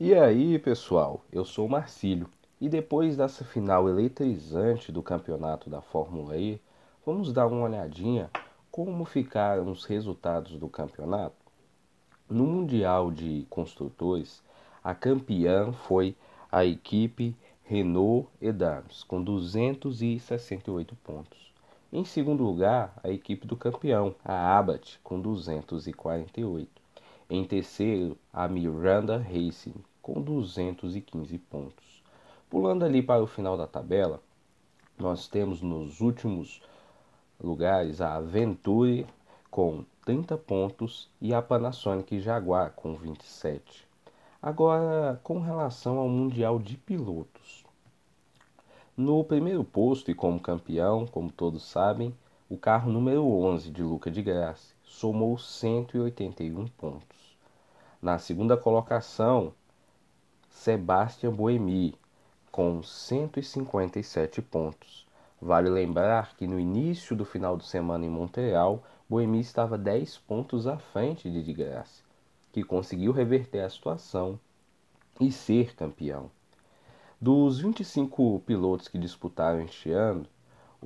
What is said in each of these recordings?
E aí, pessoal, eu sou o Marcílio e depois dessa final eletrizante do campeonato da Fórmula E, vamos dar uma olhadinha como ficaram os resultados do campeonato. No Mundial de Construtores, a campeã foi a equipe Renault Edams com 268 pontos. Em segundo lugar, a equipe do campeão, a Abarth, com 248. Em terceiro, a Miranda Racing, com 215 pontos. Pulando ali para o final da tabela, nós temos nos últimos lugares a Venturi com 30 pontos e a Panasonic Jaguar com 27. Agora, com relação ao Mundial de Pilotos. No primeiro posto e como campeão, como todos sabem, o carro número 11 de Luca de Graça somou 181 pontos. Na segunda colocação, Sebastian Buemi com 157 pontos. Vale lembrar que no início do final de semana em Montreal, Buemi estava 10 pontos à frente de De Graça que conseguiu reverter a situação e ser campeão. Dos 25 pilotos que disputaram este ano,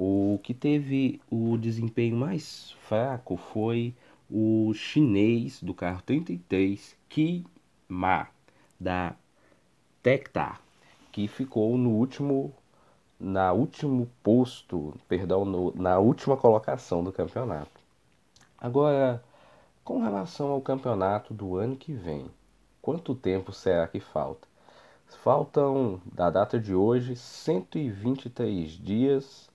o que teve o desempenho mais fraco foi o chinês do carro 33, Ki Ma, da Tectar, que ficou no último na último posto, perdão, no, na última colocação do campeonato. Agora, com relação ao campeonato do ano que vem, quanto tempo será que falta? Faltam, da data de hoje, 123 dias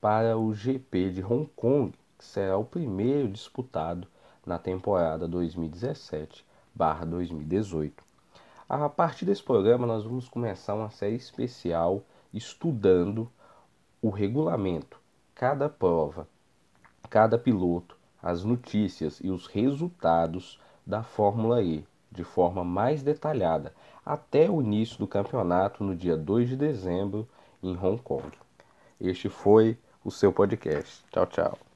para o GP de Hong Kong, que será o primeiro disputado na temporada 2017/2018. A partir desse programa, nós vamos começar uma série especial estudando o regulamento, cada prova, cada piloto, as notícias e os resultados da Fórmula E de forma mais detalhada até o início do campeonato no dia 2 de dezembro em Hong Kong. Este foi o seu podcast. Tchau, tchau.